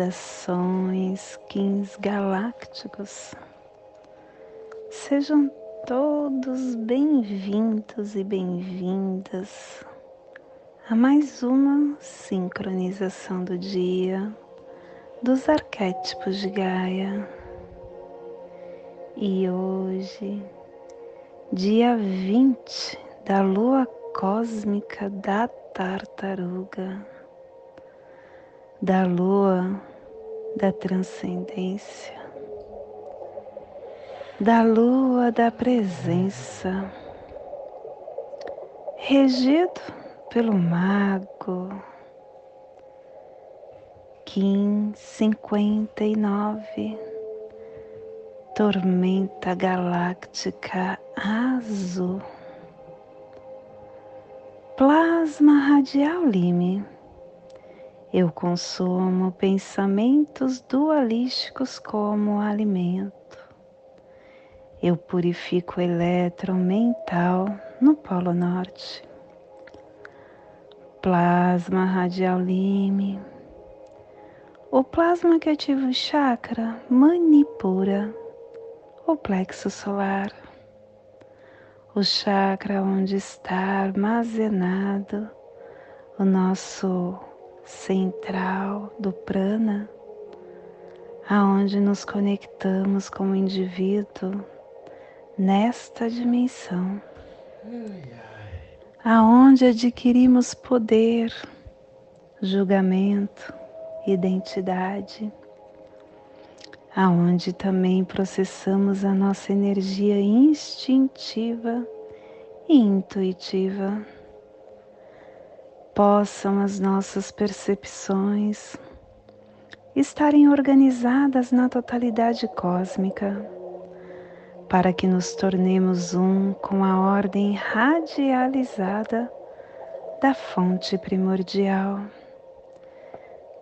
Saudações, Kins galácticos. Sejam todos bem-vindos e bem-vindas a mais uma sincronização do dia dos arquétipos de Gaia. E hoje, dia 20 da lua cósmica da tartaruga, da lua da transcendência, da lua da presença, regido pelo mago Kim 59 Tormenta Galáctica Azul. Plasma Radial Lime Eu consumo pensamentos dualísticos como alimento. Eu purifico o elétron mental no Polo Norte. Plasma Radial Lime o plasma que ativa o chakra manipura o plexo solar, o chakra onde está armazenado o nosso central do prana, aonde nos conectamos como indivíduo nesta dimensão, aonde adquirimos poder, julgamento, identidade, aonde também processamos a nossa energia instintiva e intuitiva. Possam as nossas percepções estarem organizadas na totalidade cósmica, para que nos tornemos um com a ordem radializada da fonte primordial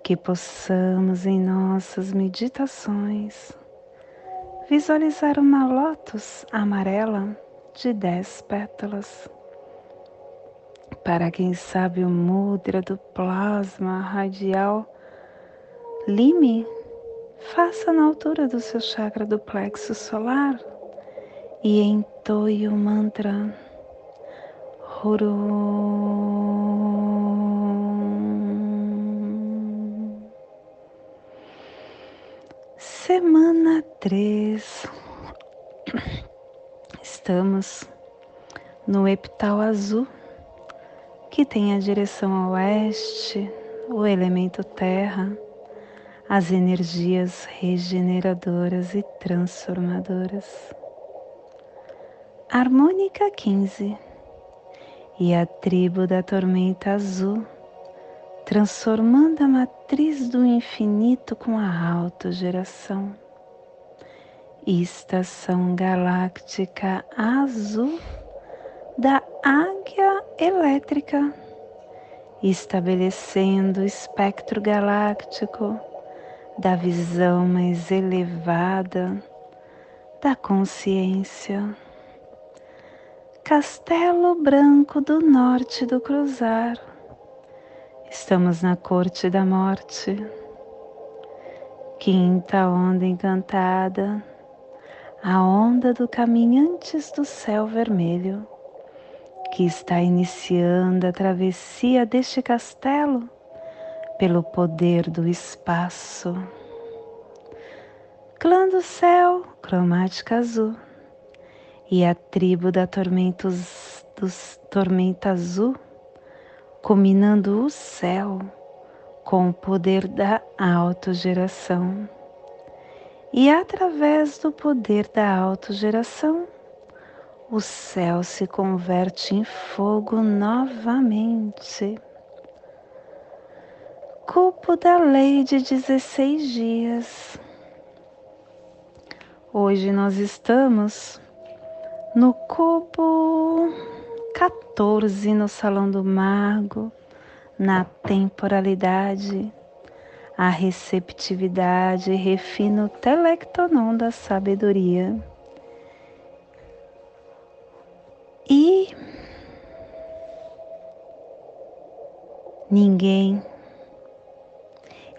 que possamos em nossas meditações visualizar uma lótus amarela de dez pétalas. Para quem sabe o mudra do plasma radial, lime, faça na altura do seu chakra do plexo solar e entoie o mantra Huru. Semana 3. Estamos no epital azul, que tem a direção a oeste, o elemento terra, as energias regeneradoras e transformadoras. Harmônica 15 e a tribo da tormenta azul transformando a matriz do infinito com a autogeração. Estação galáctica azul da águia elétrica, estabelecendo o espectro galáctico da visão mais elevada da consciência. Castelo Branco do Norte do Cruzar. Estamos na corte da morte, quinta onda encantada, a onda do caminhantes do céu vermelho, que está iniciando a travessia deste castelo pelo poder do espaço. Clã do céu, cromática azul, e a tribo da tormentos, dos tormenta azul combinando o céu com o poder da autogeração. E através do poder da autogeração, o céu se converte em fogo novamente. Cupo da lei de 16 dias. Hoje nós estamos no cubo 14 no Salão do Mago, na temporalidade, a receptividade refina o telectonon da sabedoria. Ninguém,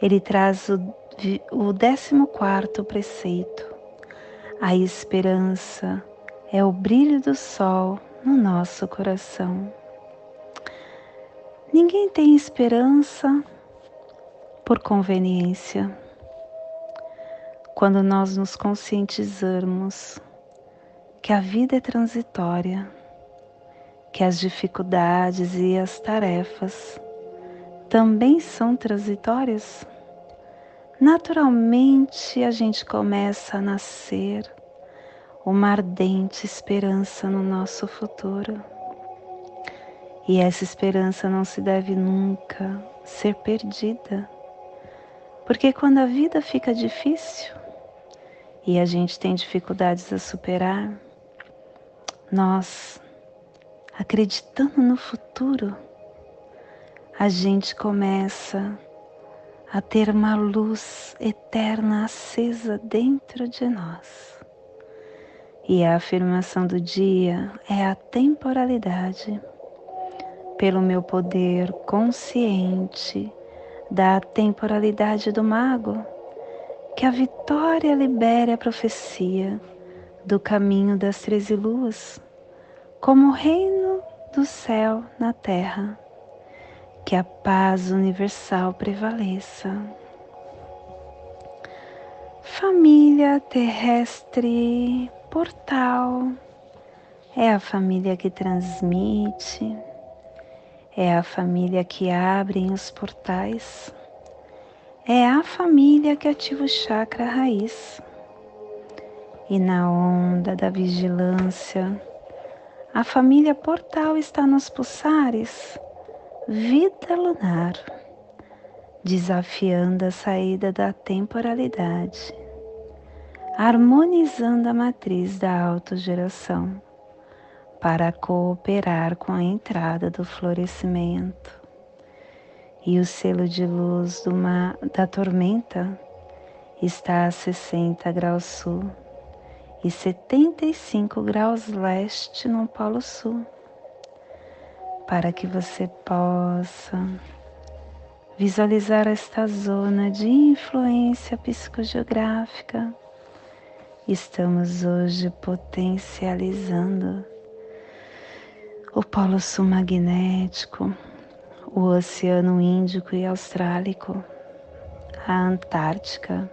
ele traz o, o décimo quarto preceito, a esperança é o brilho do sol no nosso coração. Ninguém tem esperança por conveniência. Quando nós nos conscientizarmos que a vida é transitória, que as dificuldades e as tarefas também são transitórias, naturalmente a gente começa a nascer uma ardente esperança no nosso futuro. E essa esperança não se deve nunca ser perdida. Porque quando a vida fica difícil e a gente tem dificuldades a superar, nós, acreditando no futuro, a gente começa a ter uma luz eterna acesa dentro de nós. E a afirmação do dia é a temporalidade. Pelo meu poder consciente da temporalidade do mago, que a vitória libere a profecia do caminho das treze luas, como o reino do céu na terra, que a paz universal prevaleça. Família terrestre portal é a família que transmite, é a família que abre os portais, é a família que ativa o chakra raiz. E na onda da vigilância, a família portal está nos pulsares, vida lunar, desafiando a saída da temporalidade harmonizando a matriz da autogeração para cooperar com a entrada do florescimento. E o selo de luz da tormenta está a 60 graus sul e 75 graus leste no Polo Sul, para que você possa visualizar esta zona de influência psicogeográfica. Estamos hoje potencializando o Polo Sul magnético, o Oceano Índico e Austrálico, a Antártica,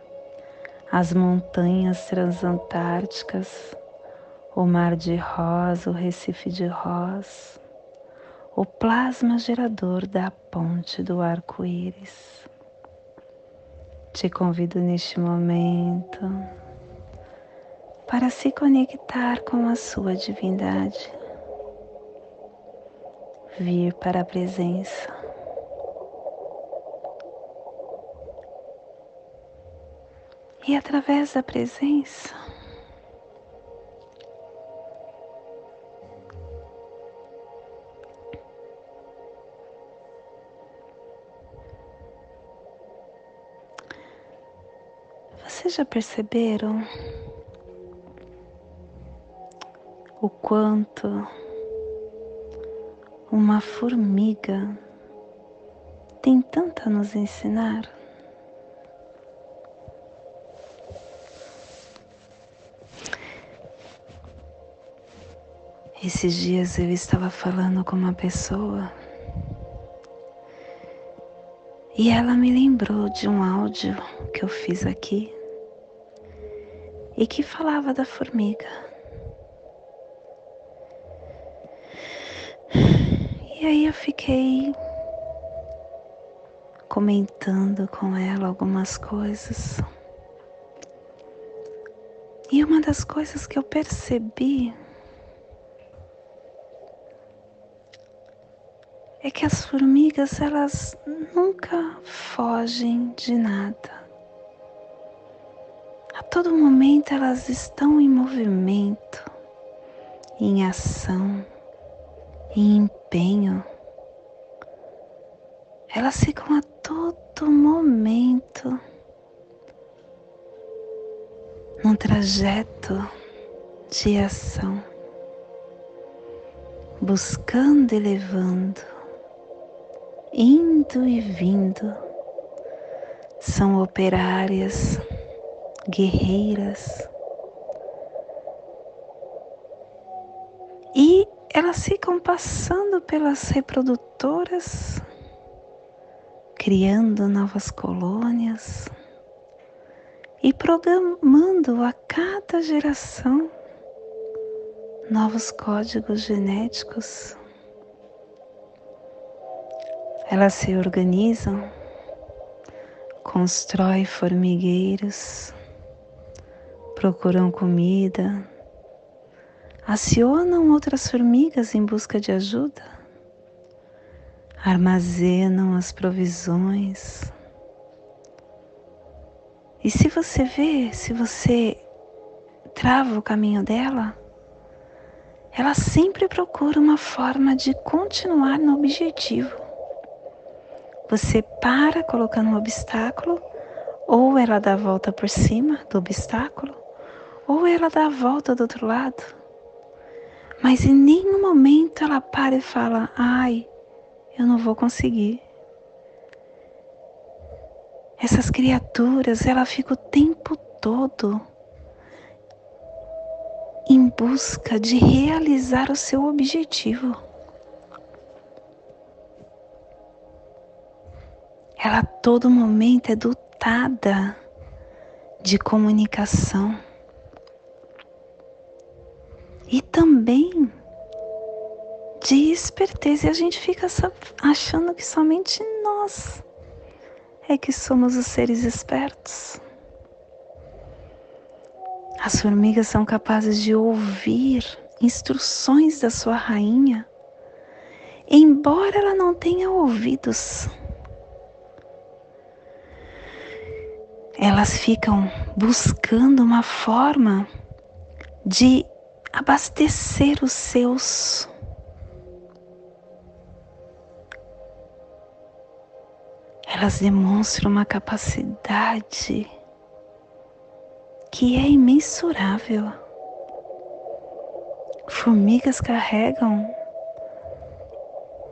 as montanhas transantárticas, o Mar de Rosa, o Recife de Ross, o plasma gerador da ponte do arco-íris. Te convido neste momento para se conectar com a sua divindade, vir para a presença. E através da presença, já perceberam? o quanto uma formiga tem tanto a nos ensinar. Esses dias eu estava falando com uma pessoa e ela me lembrou de um áudio que eu fiz aqui e que falava da formiga. E aí eu fiquei comentando com ela algumas coisas. E uma das coisas que eu percebi é que as formigas elas nunca fogem de nada. A todo momento elas estão em movimento, em ação e empenho, elas ficam a todo momento num trajeto de ação, buscando e levando, indo e vindo, são operárias, guerreiras. E elas ficam passando pelas reprodutoras, criando novas colônias e programando a cada geração novos códigos genéticos. Elas se organizam, constroem formigueiros, procuram comida, acionam outras formigas em busca de ajuda, armazenam as provisões, e se você vê, se você trava o caminho dela, ela sempre procura uma forma de continuar no objetivo. Você para colocando um obstáculo, ou ela dá a volta por cima do obstáculo, ou ela dá a volta do outro lado. Mas em nenhum momento ela para e fala: ai, eu não vou conseguir. Essas criaturas, ela fica o tempo todo em busca de realizar o seu objetivo. Ela a todo momento é dotada de comunicação e também de esperteza. E a gente fica achando que somente nós é que somos os seres espertos. As formigas são capazes de ouvir instruções da sua rainha, embora ela não tenha ouvidos. Elas ficam buscando uma forma de abastecer os seus elas demonstram uma capacidade que é imensurável. Formigas carregam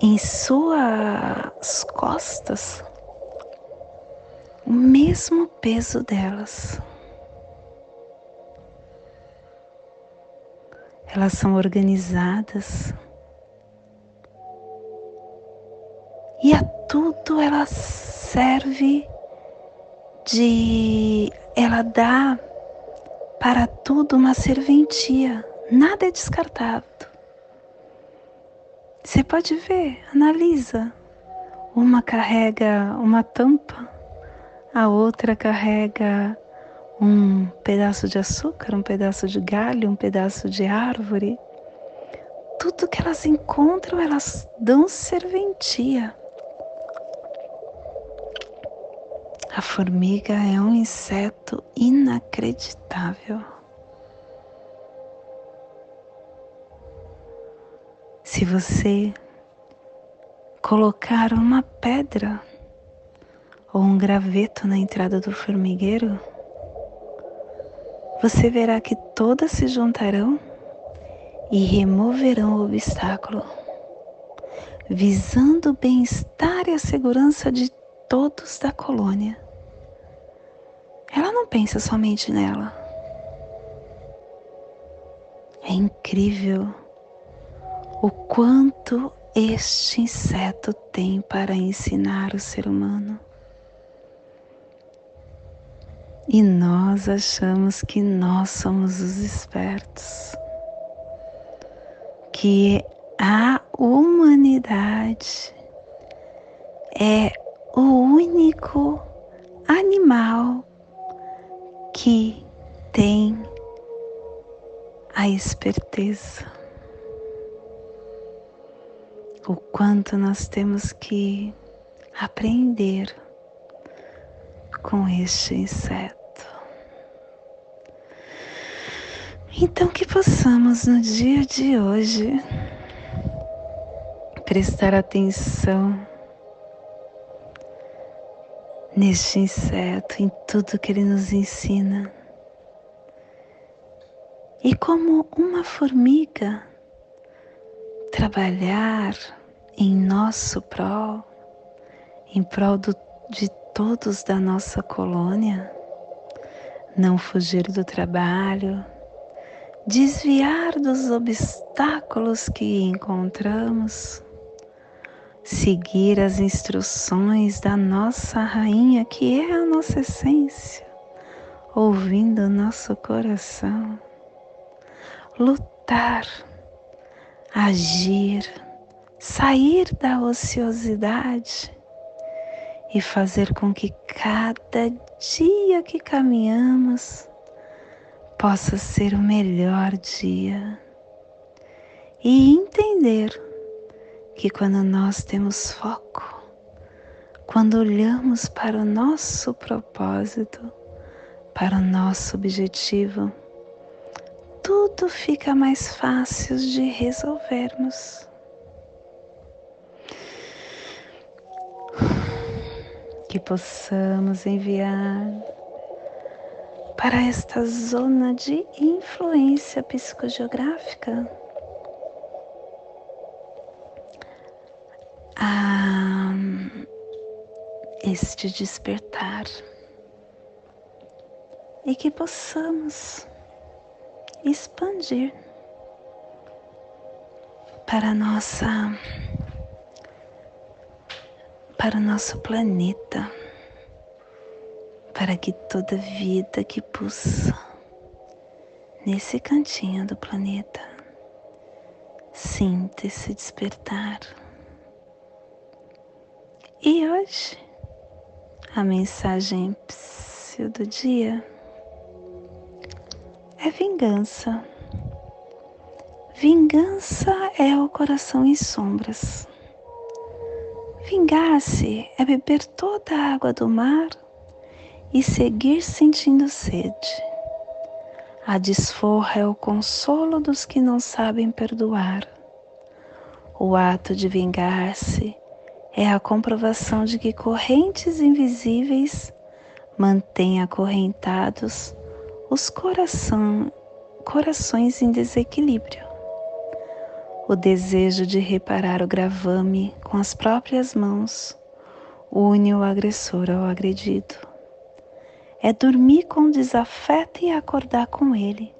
em suas costas o mesmo peso delas. Elas são organizadas e a tudo elas serve de. Ela dá para tudo uma serventia, nada é descartado. Você pode ver, analisa. Uma carrega uma tampa, a outra carrega um pedaço de açúcar, um pedaço de galho, um pedaço de árvore. Tudo que elas encontram, elas dão serventia. A formiga é um inseto inacreditável. Se você colocar uma pedra ou um graveto na entrada do formigueiro, você verá que todas se juntarão e removerão o obstáculo, visando o bem-estar e a segurança de todos da colônia ela não pensa somente nela. É incrível o quanto este inseto tem para ensinar o ser humano. E nós achamos que nós somos os espertos, que a humanidade é o único animal que tem a esperteza. O quanto nós temos que aprender com este inseto. Então, que possamos no dia de hoje prestar atenção neste inseto, em tudo que ele nos ensina. E como uma formiga, trabalhar em nosso prol, em prol do, de todos da nossa colônia, não fugir do trabalho, desviar dos obstáculos que encontramos, seguir as instruções da nossa rainha, que é a nossa essência, ouvindo o nosso coração, lutar, agir, sair da ociosidade e fazer com que cada dia que caminhamos possa ser o melhor dia. E entender que quando nós temos foco, quando olhamos para o nosso propósito, para o nosso objetivo, tudo fica mais fácil de resolvermos. Que possamos enviar para esta zona de influência psicogeográfica este despertar e que possamos expandir para nossa para o nosso planeta, para que toda vida que pulsa nesse cantinho do planeta sinta esse despertar. E hoje a mensagem do dia é vingança. Vingança é o coração em sombras. Vingar-se é beber toda a água do mar e seguir sentindo sede. A desforra é o consolo dos que não sabem perdoar. O ato de vingar-se é a comprovação de que correntes invisíveis mantêm acorrentados os coração, corações em desequilíbrio. O desejo de reparar o gravame com as próprias mãos une o agressor ao agredido. É dormir com desafeto e acordar com ele.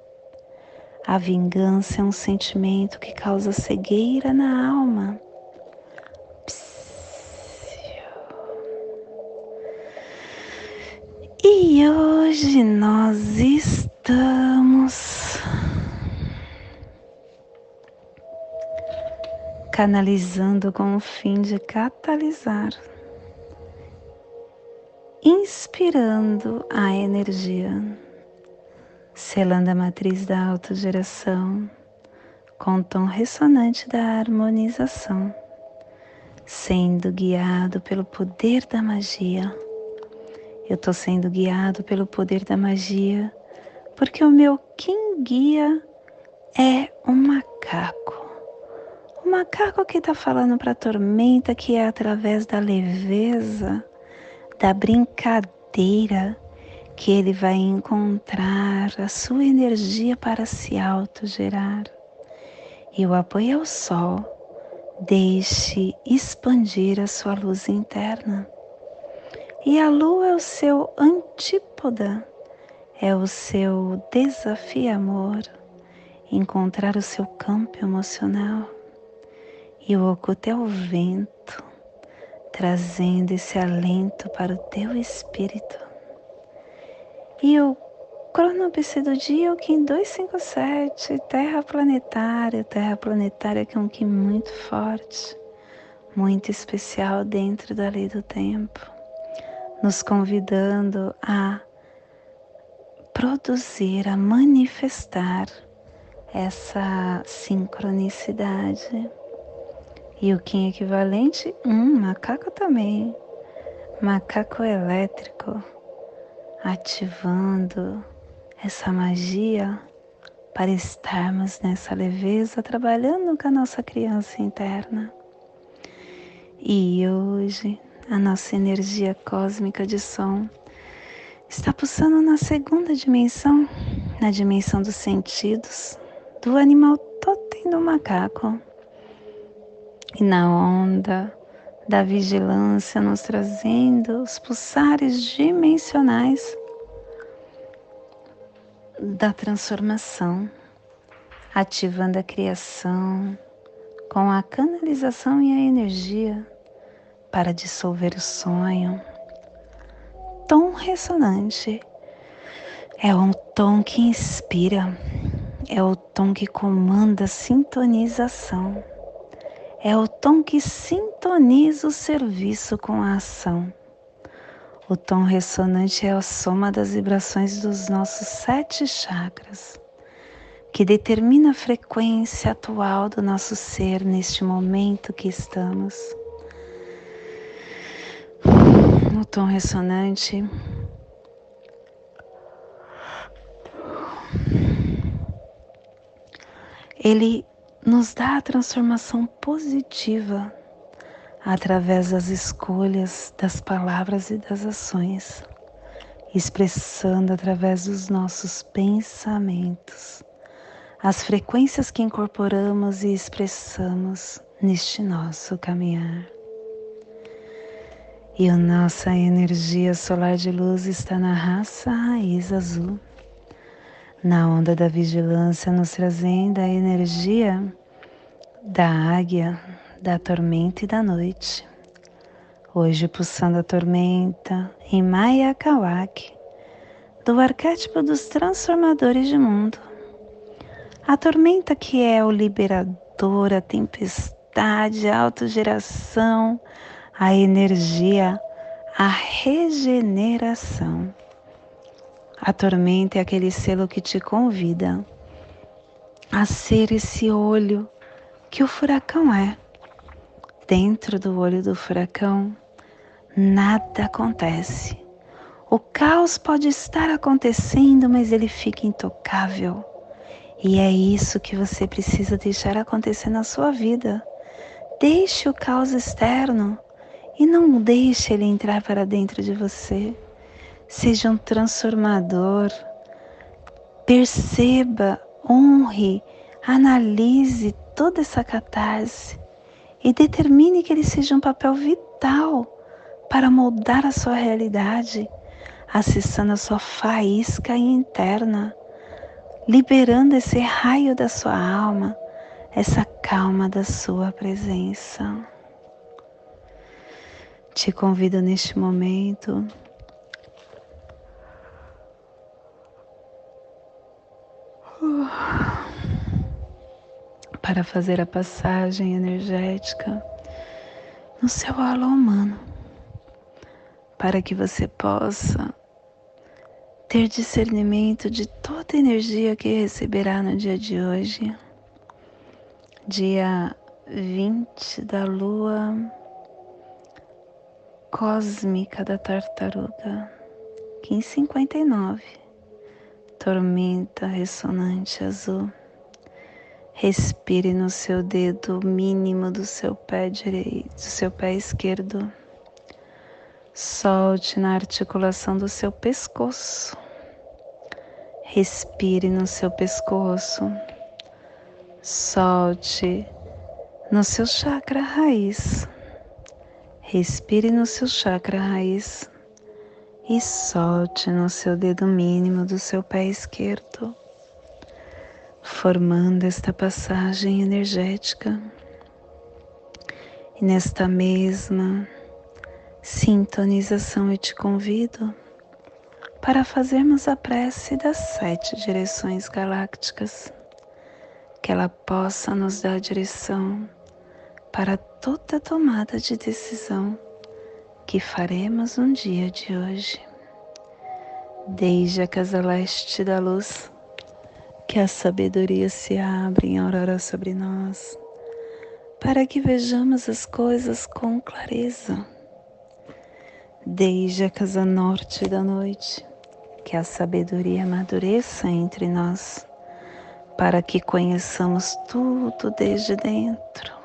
A vingança é um sentimento que causa cegueira na alma E hoje nós estamos canalizando com o fim de catalisar, inspirando a energia, selando a matriz da autogeração com o tom ressonante da harmonização, sendo guiado pelo poder da magia eu estou sendo guiado pelo poder da magia, porque o meu quem guia é um macaco. O macaco que está falando para a tormenta que é através da leveza, da brincadeira, que ele vai encontrar a sua energia para se autogerar. E o apoio ao sol, deixe expandir a sua luz interna. E a lua é o seu antípoda, é o seu desafio amor, encontrar o seu campo emocional. E o oculto é o vento, trazendo esse alento para o teu espírito. E o cronopse do dia é o Kim 257, Terra Planetária, Terra Planetária que é um Kim muito forte, muito especial dentro da lei do tempo nos convidando a produzir, a manifestar essa sincronicidade. E o Kim equivalente, um macaco também, macaco elétrico, ativando essa magia para estarmos nessa leveza, trabalhando com a nossa criança interna. E hoje a nossa energia cósmica de som, está pulsando na segunda dimensão, na dimensão dos sentidos, do animal totem do macaco. E na onda da vigilância, nos trazendo os pulsares dimensionais da transformação, ativando a criação com a canalização e a energia para dissolver o sonho. Tom ressonante é um tom que inspira, é o tom que comanda a sintonização, é o tom que sintoniza o serviço com a ação. O tom ressonante é a soma das vibrações dos nossos sete chakras, que determina a frequência atual do nosso ser neste momento que estamos. O tom ressonante ele nos dá a transformação positiva através das escolhas, das palavras e das ações, expressando através dos nossos pensamentos as frequências que incorporamos e expressamos neste nosso caminhar. E a nossa energia solar de luz está na raça raiz azul, na onda da vigilância, nos trazendo a energia da águia, da tormenta e da noite. Hoje pulsando a tormenta em Maya Kawak, do arquétipo dos transformadores de mundo. A tormenta que é o liberador, a tempestade, a autogeração, a energia, a regeneração. A tormenta é aquele selo que te convida a ser esse olho que o furacão é dentro do olho do furacão, nada acontece. O caos pode estar acontecendo, mas ele fica intocável. E é isso que você precisa deixar acontecer na sua vida. Deixe o caos externo e não deixe ele entrar para dentro de você. Seja um transformador. Perceba, honre, analise toda essa catarse e determine que ele seja um papel vital para moldar a sua realidade, acessando a sua faísca interna, liberando esse raio da sua alma, essa calma da sua presença. Te convido neste momento para fazer a passagem energética no seu halo humano, para que você possa ter discernimento de toda a energia que receberá no dia de hoje, dia 20 da lua cósmica da tartaruga, 1559, tormenta ressonante azul. Respire no seu dedo mínimo do seu pé direito, do seu pé esquerdo. Solte na articulação do seu pescoço. Respire no seu pescoço. Solte no seu chakra raiz. Respire no seu chakra raiz e solte no seu dedo mínimo do seu pé esquerdo formando esta passagem energética. E nesta mesma sintonização eu te convido para fazermos a prece das sete direções galácticas, que ela possa nos dar direção para toda tomada de decisão que faremos no dia de hoje. Desde a casa leste da luz, que a sabedoria se abra em aurora sobre nós, para que vejamos as coisas com clareza. Desde a casa norte da noite, que a sabedoria amadureça entre nós, para que conheçamos tudo desde dentro.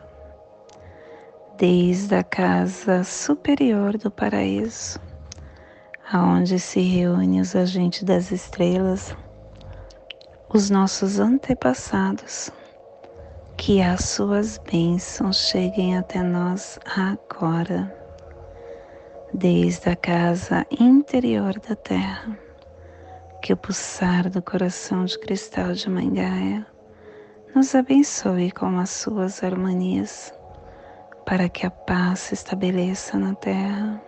desde a casa superior do paraíso, aonde se reúnem os agentes das estrelas, os nossos antepassados, que as suas bênçãos cheguem até nós agora, desde a casa interior da Terra, que o pulsar do coração de cristal de Mangaia nos abençoe com as suas harmonias para que a paz se estabeleça na terra,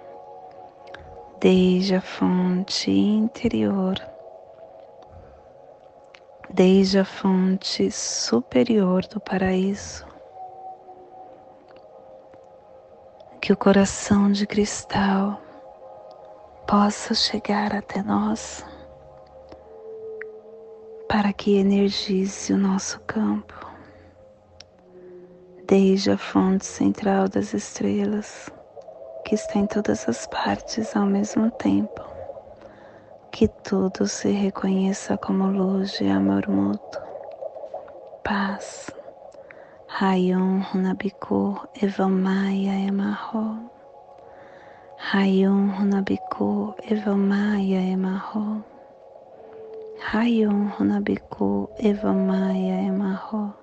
desde a fonte interior, desde a fonte superior do paraíso. Que o coração de cristal possa chegar até nós para que energize o nosso campo desde a fonte central das estrelas, que está em todas as partes ao mesmo tempo. Que tudo se reconheça como luz e amor mútuo. Paz. Rayon Runabiku Evamaya Emarro. Rayon Runabiku Evamaya Emarro. Rayon Runabiku Evamaya Emarro.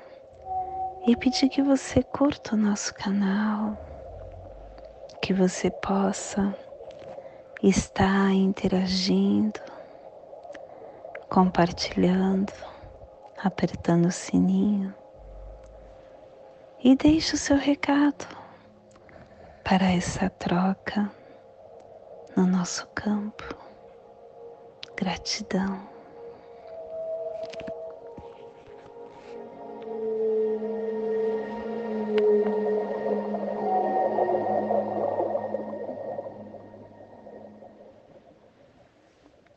e pedir que você curta o nosso canal, que você possa estar interagindo, compartilhando, apertando o sininho e deixe o seu recado para essa troca no nosso campo. Gratidão.